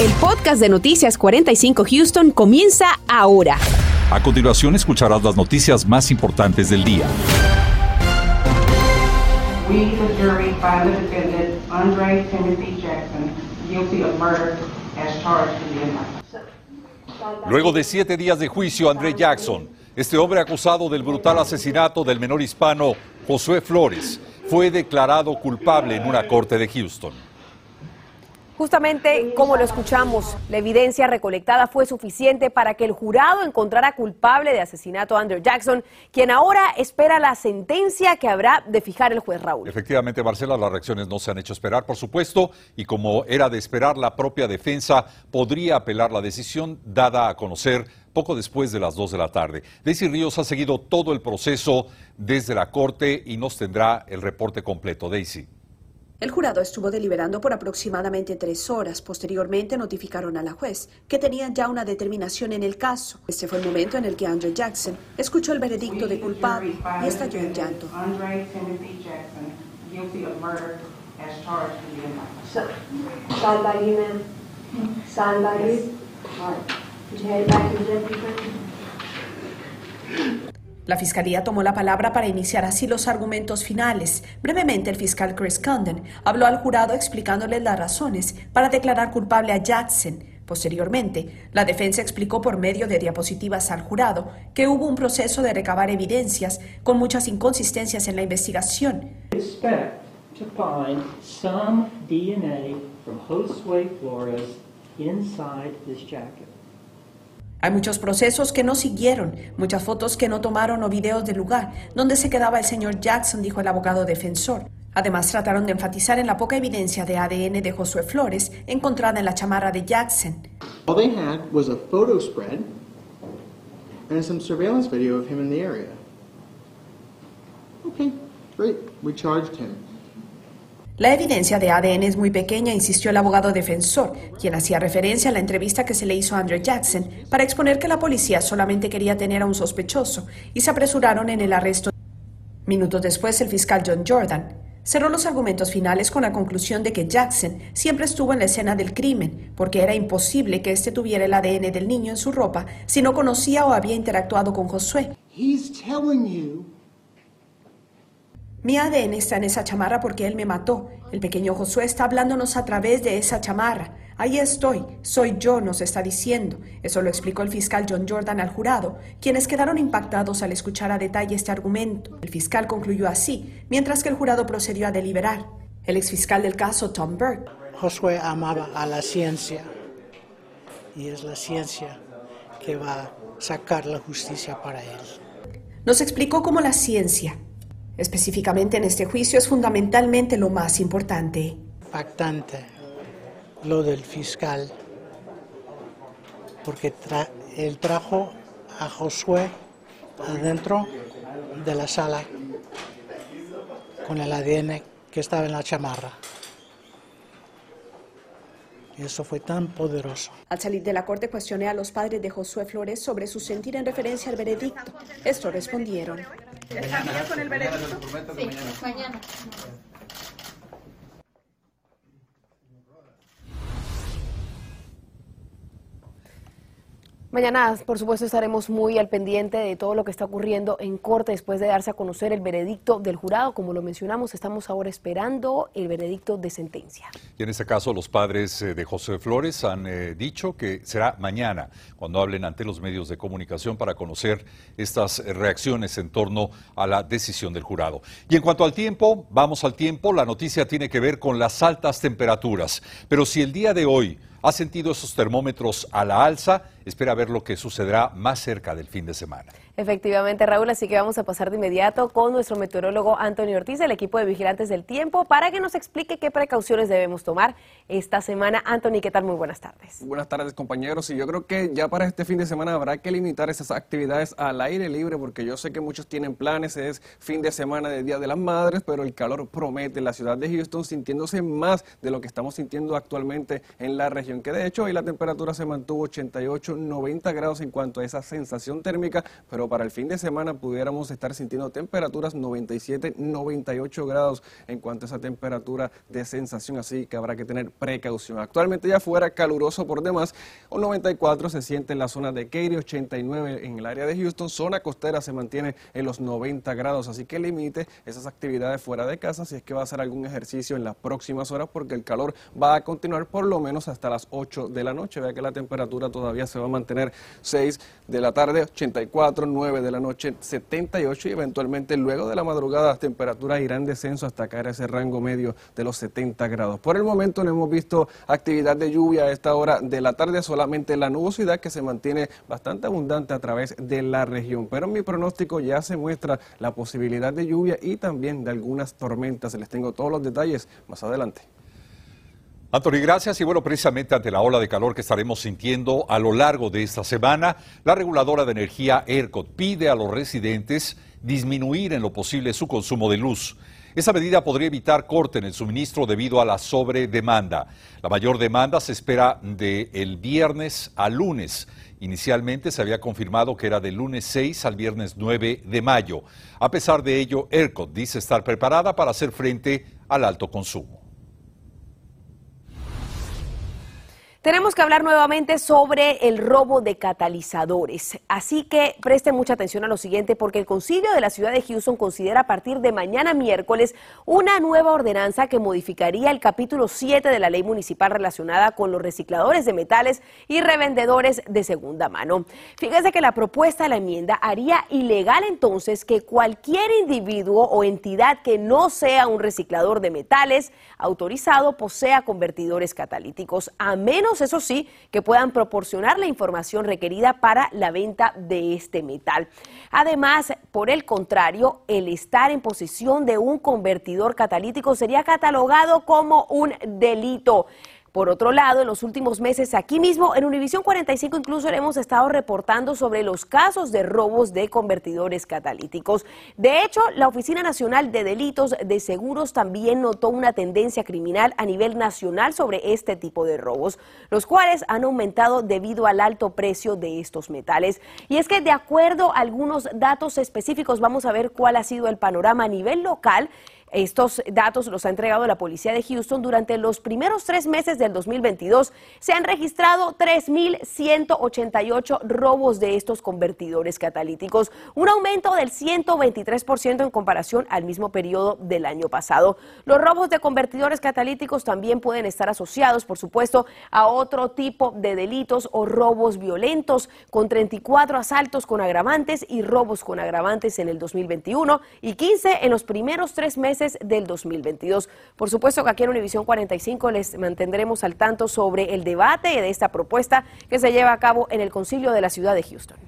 El podcast de Noticias 45 Houston comienza ahora. A continuación escucharás las noticias más importantes del día. We, the jury, find the defendant, Andre Timothy Jackson, guilty of murder as charged in the indictment. Luego de siete días de juicio, André Jackson, este hombre acusado del brutal asesinato del menor hispano Josué Flores, fue declarado culpable en una corte de Houston. Justamente como lo escuchamos, la evidencia recolectada fue suficiente para que el jurado encontrara culpable de asesinato a Andrew Jackson, quien ahora espera la sentencia que habrá de fijar el juez Raúl. Efectivamente, Marcela, las reacciones no se han hecho esperar, por supuesto, y como era de esperar, la propia defensa podría apelar la decisión dada a conocer poco después de las 2 de la tarde. Daisy Ríos ha seguido todo el proceso desde la corte y nos tendrá el reporte completo. Daisy. El jurado estuvo deliberando por aproximadamente tres horas. Posteriormente notificaron a la juez que tenían ya una determinación en el caso. Este fue el momento en el que Andrew Jackson escuchó el veredicto de culpable y estalló en llanto. La fiscalía tomó la palabra para iniciar así los argumentos finales. Brevemente, el fiscal Chris Condon habló al jurado explicándoles las razones para declarar culpable a Jackson. Posteriormente, la defensa explicó por medio de diapositivas al jurado que hubo un proceso de recabar evidencias con muchas inconsistencias en la investigación. Hay muchos procesos que no siguieron, muchas fotos que no tomaron o videos del lugar donde se quedaba el señor Jackson, dijo el abogado defensor. Además, trataron de enfatizar en la poca evidencia de ADN de Josué Flores encontrada en la chamarra de Jackson. All they had was a photo spread and some surveillance video of him in the area. Okay, great. We charged him. La evidencia de ADN es muy pequeña, insistió el abogado defensor, quien hacía referencia a la entrevista que se le hizo a Andrew Jackson para exponer que la policía solamente quería tener a un sospechoso y se apresuraron en el arresto. Minutos después, el fiscal John Jordan cerró los argumentos finales con la conclusión de que Jackson siempre estuvo en la escena del crimen, porque era imposible que éste tuviera el ADN del niño en su ropa si no conocía o había interactuado con Josué. Mi ADN está en esa chamarra porque él me mató. El pequeño Josué está hablándonos a través de esa chamarra. Ahí estoy, soy yo, nos está diciendo. Eso lo explicó el fiscal John Jordan al jurado, quienes quedaron impactados al escuchar a detalle este argumento. El fiscal concluyó así, mientras que el jurado procedió a deliberar. El exfiscal del caso, Tom Burke. Josué amaba a la ciencia y es la ciencia que va a sacar la justicia para él. Nos explicó cómo la ciencia Específicamente en este juicio es fundamentalmente lo más importante. Impactante lo del fiscal, porque él trajo a Josué adentro de la sala con el ADN que estaba en la chamarra. Eso fue tan poderoso. Al salir de la corte cuestioné a los padres de Josué Flores sobre su sentir en referencia al veredicto. Esto respondieron. ¿Está con el veredicto? Sí, mañana. Mañana, por supuesto, estaremos muy al pendiente de todo lo que está ocurriendo en corte después de darse a conocer el veredicto del jurado. Como lo mencionamos, estamos ahora esperando el veredicto de sentencia. Y en este caso, los padres eh, de José Flores han eh, dicho que será mañana cuando hablen ante los medios de comunicación para conocer estas reacciones en torno a la decisión del jurado. Y en cuanto al tiempo, vamos al tiempo. La noticia tiene que ver con las altas temperaturas. Pero si el día de hoy ha sentido esos termómetros a la alza, espera ver lo que sucederá más cerca del fin de semana. Efectivamente, Raúl, así que vamos a pasar de inmediato con nuestro meteorólogo Antonio Ortiz del equipo de Vigilantes del Tiempo para que nos explique qué precauciones debemos tomar esta semana. Anthony, ¿qué tal? Muy buenas tardes. Buenas tardes, compañeros. Y yo creo que ya para este fin de semana habrá que limitar esas actividades al aire libre porque yo sé que muchos tienen planes, es fin de semana de Día de las Madres, pero el calor promete en la ciudad de Houston sintiéndose más de lo que estamos sintiendo actualmente en la región, que de hecho hoy la temperatura se mantuvo 88 90 grados en cuanto a esa sensación térmica, pero para el fin de semana pudiéramos estar sintiendo temperaturas 97, 98 grados en cuanto a esa temperatura de sensación, así que habrá que tener precaución. Actualmente ya fuera caluroso por demás, un 94 se siente en la zona de Katy, 89 en el área de Houston, zona costera se mantiene en los 90 grados, así que limite esas actividades fuera de casa si es que va a hacer algún ejercicio en las próximas horas porque el calor va a continuar por lo menos hasta las 8 de la noche. Vea que la temperatura todavía se va a mantener 6 de la tarde, 84, 9 de la noche, 78 y eventualmente luego de la madrugada las temperaturas irán en descenso hasta caer a ese rango medio de los 70 grados. Por el momento no hemos visto actividad de lluvia a esta hora de la tarde, solamente la nubosidad que se mantiene bastante abundante a través de la región. Pero mi pronóstico ya se muestra la posibilidad de lluvia y también de algunas tormentas. Les tengo todos los detalles más adelante. Anthony, gracias. Y bueno, precisamente ante la ola de calor que estaremos sintiendo a lo largo de esta semana, la reguladora de energía ERCOT pide a los residentes disminuir en lo posible su consumo de luz. Esa medida podría evitar corte en el suministro debido a la sobredemanda. La mayor demanda se espera de el viernes al lunes. Inicialmente se había confirmado que era del lunes 6 al viernes 9 de mayo. A pesar de ello, ERCOT dice estar preparada para hacer frente al alto consumo. Tenemos que hablar nuevamente sobre el robo de catalizadores. Así que preste mucha atención a lo siguiente porque el concilio de la ciudad de Houston considera a partir de mañana miércoles una nueva ordenanza que modificaría el capítulo 7 de la ley municipal relacionada con los recicladores de metales y revendedores de segunda mano. Fíjese que la propuesta de la enmienda haría ilegal entonces que cualquier individuo o entidad que no sea un reciclador de metales autorizado posea convertidores catalíticos, a menos eso sí, que puedan proporcionar la información requerida para la venta de este metal. Además, por el contrario, el estar en posesión de un convertidor catalítico sería catalogado como un delito. Por otro lado, en los últimos meses, aquí mismo en Univisión 45 incluso hemos estado reportando sobre los casos de robos de convertidores catalíticos. De hecho, la Oficina Nacional de Delitos de Seguros también notó una tendencia criminal a nivel nacional sobre este tipo de robos, los cuales han aumentado debido al alto precio de estos metales. Y es que de acuerdo a algunos datos específicos, vamos a ver cuál ha sido el panorama a nivel local. Estos datos los ha entregado la policía de Houston. Durante los primeros tres meses del 2022 se han registrado 3.188 robos de estos convertidores catalíticos, un aumento del 123% en comparación al mismo periodo del año pasado. Los robos de convertidores catalíticos también pueden estar asociados, por supuesto, a otro tipo de delitos o robos violentos, con 34 asaltos con agravantes y robos con agravantes en el 2021 y 15 en los primeros tres meses del 2022. Por supuesto que aquí en Univisión 45 les mantendremos al tanto sobre el debate de esta propuesta que se lleva a cabo en el concilio de la ciudad de Houston.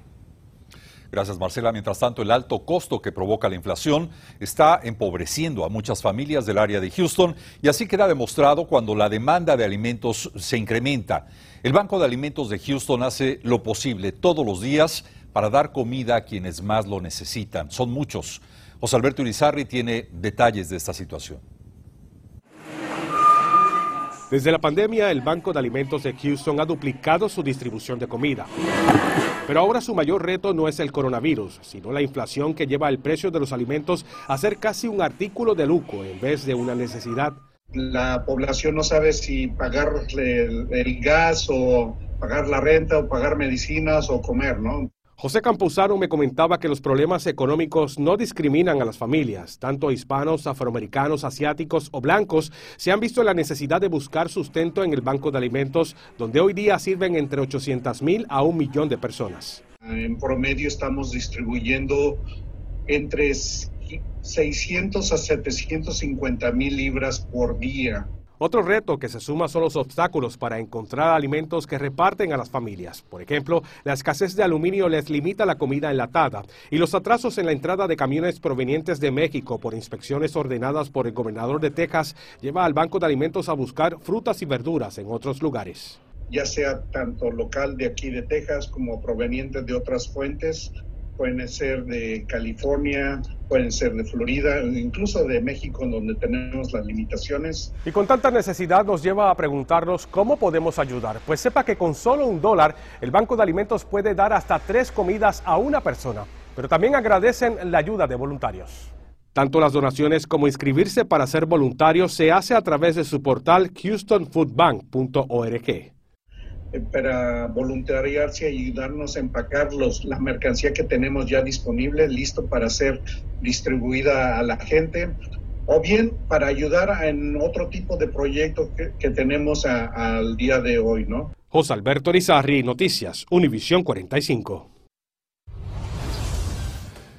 Gracias, Marcela. Mientras tanto, el alto costo que provoca la inflación está empobreciendo a muchas familias del área de Houston y así queda demostrado cuando la demanda de alimentos se incrementa. El Banco de Alimentos de Houston hace lo posible todos los días para dar comida a quienes más lo necesitan. Son muchos. José Alberto Urizarri tiene detalles de esta situación. Desde la pandemia, el Banco de Alimentos de Houston ha duplicado su distribución de comida. Pero ahora su mayor reto no es el coronavirus, sino la inflación que lleva el precio de los alimentos a ser casi un artículo de lujo en vez de una necesidad. La población no sabe si pagar el, el gas o pagar la renta o pagar medicinas o comer, ¿no? José Campuzano me comentaba que los problemas económicos no discriminan a las familias. Tanto hispanos, afroamericanos, asiáticos o blancos se han visto la necesidad de buscar sustento en el Banco de Alimentos, donde hoy día sirven entre 800 mil a un millón de personas. En promedio estamos distribuyendo entre 600 a 750 mil libras por día. Otro reto que se suma son los obstáculos para encontrar alimentos que reparten a las familias. Por ejemplo, la escasez de aluminio les limita la comida enlatada y los atrasos en la entrada de camiones provenientes de México por inspecciones ordenadas por el gobernador de Texas lleva al Banco de Alimentos a buscar frutas y verduras en otros lugares. Ya sea tanto local de aquí de Texas como proveniente de otras fuentes, pueden ser de California, pueden ser de Florida, incluso de México, donde tenemos las limitaciones. Y con tanta necesidad nos lleva a preguntarnos cómo podemos ayudar. Pues sepa que con solo un dólar, el Banco de Alimentos puede dar hasta tres comidas a una persona. Pero también agradecen la ayuda de voluntarios. Tanto las donaciones como inscribirse para ser voluntario se hace a través de su portal houstonfoodbank.org. Eh, para voluntariarse y ayudarnos a empacar los, la mercancía que tenemos ya disponible, listo para ser distribuida a la gente, o bien para ayudar en otro tipo de proyectos que, tenemos al día de hoy, ¿no? José Alberto Rizarri, Noticias, Univisión 45.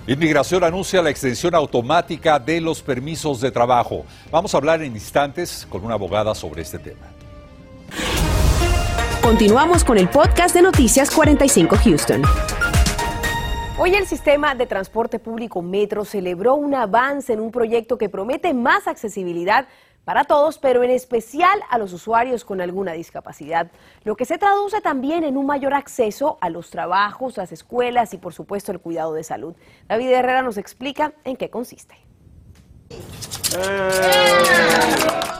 Inmigración anuncia la extensión automática de los permisos de trabajo. Vamos a hablar en instantes con una abogada sobre este tema. Continuamos con el podcast de Noticias 45 Houston. Hoy el sistema de transporte público Metro celebró un avance en un proyecto que promete más accesibilidad para todos, pero en especial a los usuarios con alguna discapacidad, lo que se traduce también en un mayor acceso a los trabajos, las escuelas y por supuesto el cuidado de salud. David Herrera nos explica en qué consiste.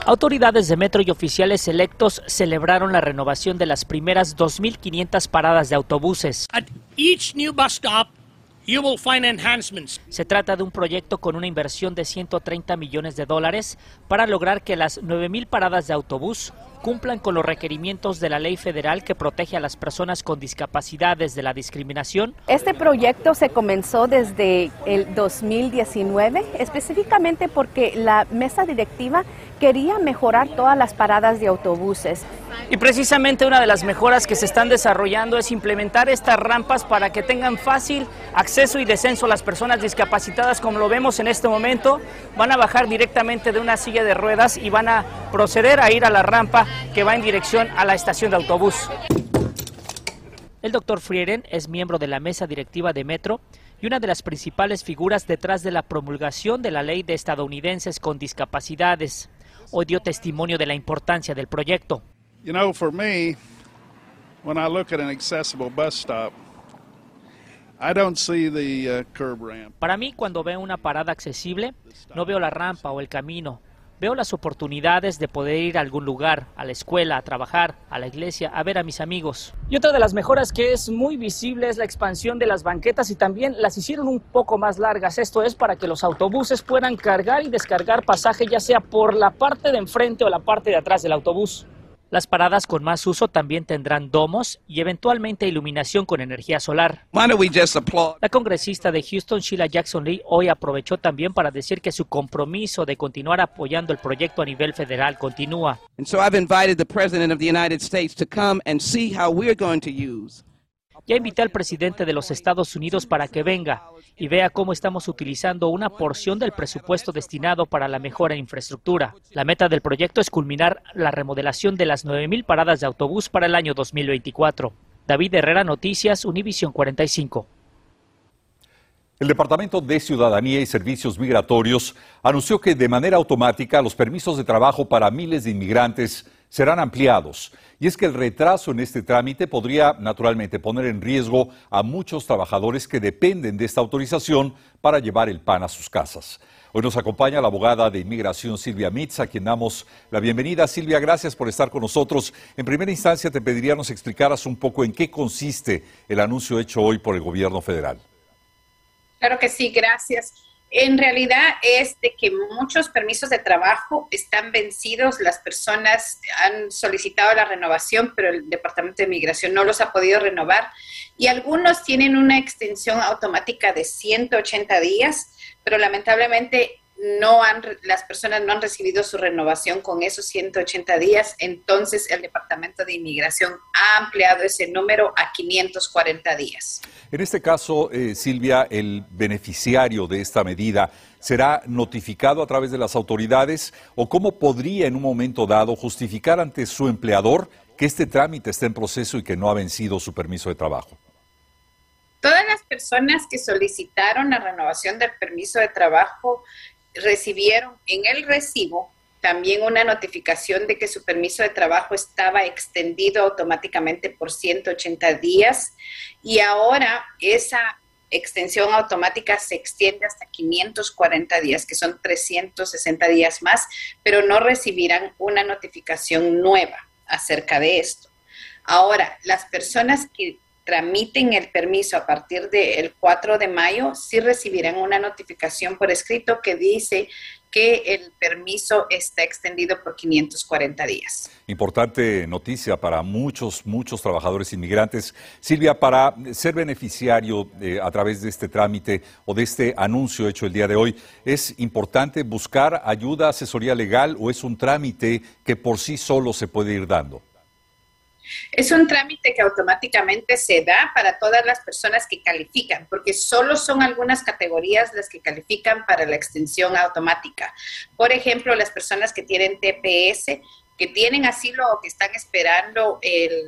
Autoridades de metro y oficiales electos celebraron la renovación de las primeras 2.500 paradas de autobuses. Se trata de un proyecto con una inversión de 130 millones de dólares para lograr que las 9.000 paradas de autobús cumplan con los requerimientos de la ley federal que protege a las personas con discapacidades de la discriminación. Este proyecto se comenzó desde el 2019, específicamente porque la mesa directiva quería mejorar todas las paradas de autobuses. Y precisamente una de las mejoras que se están desarrollando es implementar estas rampas para que tengan fácil acceso y descenso las personas discapacitadas, como lo vemos en este momento. Van a bajar directamente de una silla de ruedas y van a proceder a ir a la rampa que va en dirección a la estación de autobús. El doctor Frieren es miembro de la mesa directiva de Metro y una de las principales figuras detrás de la promulgación de la ley de estadounidenses con discapacidades. Hoy dio testimonio de la importancia del proyecto. Para mí, cuando veo una parada accesible, no veo la rampa o el camino, Veo las oportunidades de poder ir a algún lugar, a la escuela, a trabajar, a la iglesia, a ver a mis amigos. Y otra de las mejoras que es muy visible es la expansión de las banquetas y también las hicieron un poco más largas. Esto es para que los autobuses puedan cargar y descargar pasaje ya sea por la parte de enfrente o la parte de atrás del autobús. Las paradas con más uso también tendrán domos y eventualmente iluminación con energía solar. La congresista de Houston, Sheila Jackson Lee, hoy aprovechó también para decir que su compromiso de continuar apoyando el proyecto a nivel federal continúa. Ya invité al presidente de los Estados Unidos para que venga y vea cómo estamos utilizando una porción del presupuesto destinado para la mejora en infraestructura. La meta del proyecto es culminar la remodelación de las 9.000 paradas de autobús para el año 2024. David Herrera, Noticias, Univisión 45. El Departamento de Ciudadanía y Servicios Migratorios anunció que de manera automática los permisos de trabajo para miles de inmigrantes serán ampliados. Y es que el retraso en este trámite podría naturalmente poner en riesgo a muchos trabajadores que dependen de esta autorización para llevar el pan a sus casas. Hoy nos acompaña la abogada de inmigración Silvia Mitz, a quien damos la bienvenida. Silvia, gracias por estar con nosotros. En primera instancia, te pediría nos explicaras un poco en qué consiste el anuncio hecho hoy por el gobierno federal. Claro que sí, gracias en realidad es de que muchos permisos de trabajo están vencidos, las personas han solicitado la renovación, pero el Departamento de Migración no los ha podido renovar. Y algunos tienen una extensión automática de 180 días, pero lamentablemente no han, las personas no han recibido su renovación con esos 180 días, entonces el Departamento de Inmigración ha ampliado ese número a 540 días. En este caso, eh, Silvia, el beneficiario de esta medida será notificado a través de las autoridades o cómo podría en un momento dado justificar ante su empleador que este trámite está en proceso y que no ha vencido su permiso de trabajo. Todas las personas que solicitaron la renovación del permiso de trabajo recibieron en el recibo también una notificación de que su permiso de trabajo estaba extendido automáticamente por 180 días y ahora esa extensión automática se extiende hasta 540 días, que son 360 días más, pero no recibirán una notificación nueva acerca de esto. Ahora, las personas que tramiten el permiso a partir del 4 de mayo, sí recibirán una notificación por escrito que dice que el permiso está extendido por 540 días. Importante noticia para muchos, muchos trabajadores inmigrantes. Silvia, para ser beneficiario eh, a través de este trámite o de este anuncio hecho el día de hoy, ¿es importante buscar ayuda, asesoría legal o es un trámite que por sí solo se puede ir dando? Es un trámite que automáticamente se da para todas las personas que califican, porque solo son algunas categorías las que califican para la extensión automática. Por ejemplo, las personas que tienen TPS, que tienen asilo o que están esperando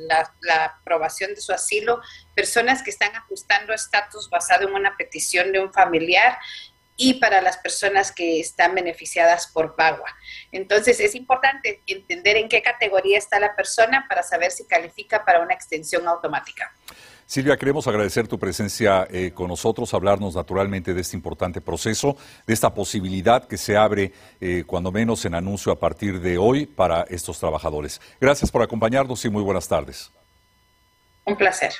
la, la, aprobación de su asilo, personas que están ajustando estatus basado en una petición de un familiar y para las personas que están beneficiadas por PAGUA. Entonces, es importante entender en qué categoría está la persona para saber si califica para una extensión automática. Silvia, queremos agradecer tu presencia eh, con nosotros, hablarnos naturalmente de este importante proceso, de esta posibilidad que se abre, eh, cuando menos en anuncio a partir de hoy, para estos trabajadores. Gracias por acompañarnos y muy buenas tardes. Un placer.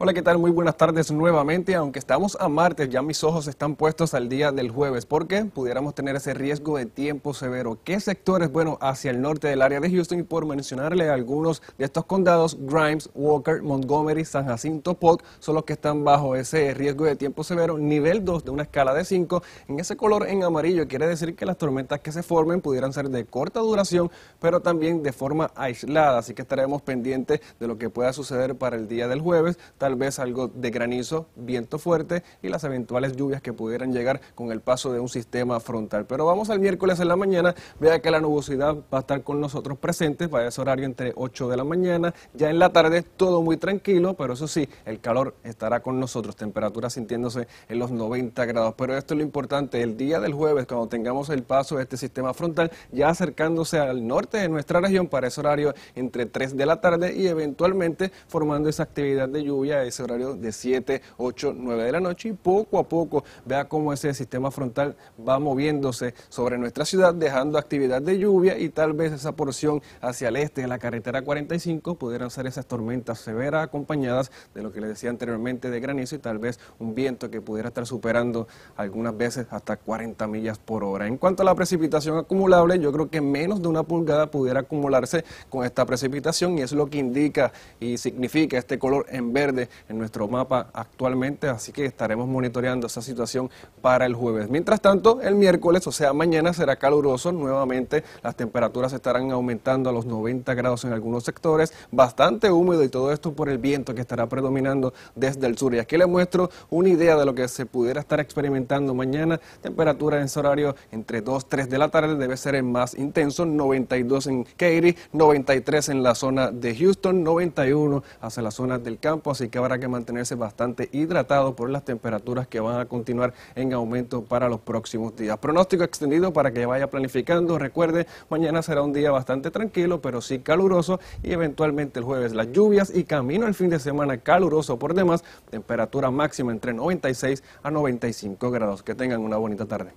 Hola, ¿qué tal? Muy buenas tardes nuevamente. Aunque estamos a martes, ya mis ojos están puestos al día del jueves, porque pudiéramos tener ese riesgo de tiempo severo. ¿Qué sectores? Bueno, hacia el norte del área de Houston y por mencionarle algunos de estos condados, Grimes, Walker, Montgomery, San Jacinto, Polk, son los que están bajo ese riesgo de tiempo severo, nivel 2 de una escala de 5. En ese color en amarillo quiere decir que las tormentas que se formen pudieran ser de corta duración, pero también de forma aislada. Así que estaremos pendientes de lo que pueda suceder para el día del jueves vez algo de granizo, viento fuerte y las eventuales lluvias que pudieran llegar con el paso de un sistema frontal. Pero vamos al miércoles en la mañana, vea que la nubosidad va a estar con nosotros presentes para ese horario entre 8 de la mañana, ya en la tarde todo muy tranquilo, pero eso sí, el calor estará con nosotros, temperatura sintiéndose en los 90 grados. Pero esto es lo importante, el día del jueves, cuando tengamos el paso de este sistema frontal, ya acercándose al norte de nuestra región para ese horario entre 3 de la tarde y eventualmente formando esa actividad de lluvia ese horario de 7, 8, 9 de la noche y poco a poco vea cómo ese sistema frontal va moviéndose sobre nuestra ciudad, dejando actividad de lluvia y tal vez esa porción hacia el este de la carretera 45 pudieran ser esas tormentas severas acompañadas de lo que les decía anteriormente de granizo y tal vez un viento que pudiera estar superando algunas veces hasta 40 millas por hora. En cuanto a la precipitación acumulable, yo creo que menos de una pulgada pudiera acumularse con esta precipitación y es lo que indica y significa este color en verde en nuestro mapa actualmente, así que estaremos monitoreando esa situación para el jueves. Mientras tanto, el miércoles, o sea, mañana será caluroso, nuevamente las temperaturas estarán aumentando a los 90 grados en algunos sectores, bastante húmedo y todo esto por el viento que estará predominando desde el sur. Y aquí les muestro una idea de lo que se pudiera estar experimentando mañana, temperatura en ese horario entre 2, 3 de la tarde, debe ser el más intenso, 92 en Katy, 93 en la zona de Houston, 91 hacia la zona del campo, así que habrá que mantenerse bastante hidratado por las temperaturas que van a continuar en aumento para los próximos días. Pronóstico extendido para que vaya planificando. Recuerde, mañana será un día bastante tranquilo, pero sí caluroso y eventualmente el jueves las lluvias y camino el fin de semana caluroso por demás. Temperatura máxima entre 96 a 95 grados. Que tengan una bonita tarde.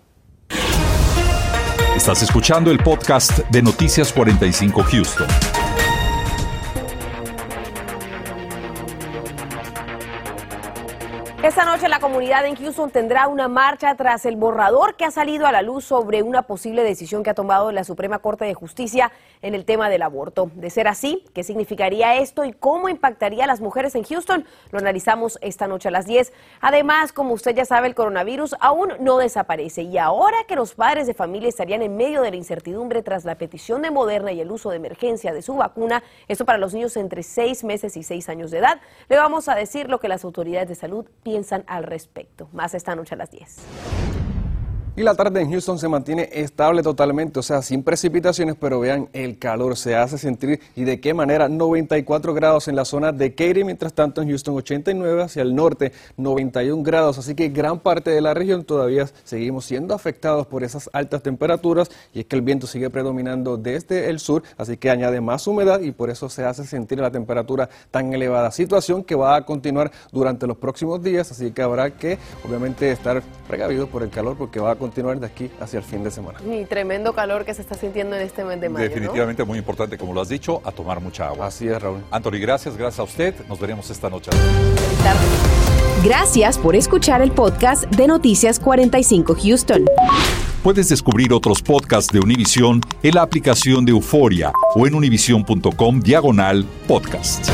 Estás escuchando el podcast de Noticias 45 Houston. Esta noche la comunidad en Houston tendrá una marcha tras el borrador que ha salido a la luz sobre una posible decisión que ha tomado la Suprema Corte de Justicia en el tema del aborto. De ser así, ¿qué significaría esto y cómo impactaría a las mujeres en Houston? Lo analizamos esta noche a las 10. Además, como usted ya sabe, el coronavirus aún no desaparece y ahora que los padres de familia estarían en medio de la incertidumbre tras la petición de Moderna y el uso de emergencia de su vacuna, esto para los niños entre 6 meses y 6 años de edad, le vamos a decir lo que las autoridades de salud piensan al respecto. Más esta noche a las 10. Y la tarde en Houston se mantiene estable totalmente, o sea, sin precipitaciones, pero vean el calor se hace sentir. Y de qué manera 94 grados en la zona de Katy, mientras tanto en Houston 89 hacia el norte 91 grados, así que gran parte de la región todavía seguimos siendo afectados por esas altas temperaturas y es que el viento sigue predominando desde el sur, así que añade más humedad y por eso se hace sentir la temperatura tan elevada, situación que va a continuar durante los próximos días, así que habrá que obviamente estar precavidos por el calor porque va a continuar de aquí hacia el fin de semana. Y tremendo calor que se está sintiendo en este mes de mayo. Definitivamente muy importante, como lo has dicho, a tomar mucha agua. Así es, Raúl. Anthony, gracias, gracias a usted. Nos veremos esta noche. Gracias por escuchar el podcast de Noticias 45 Houston. Puedes descubrir otros podcasts de Univision en la aplicación de Euforia o en univision.com diagonal podcast.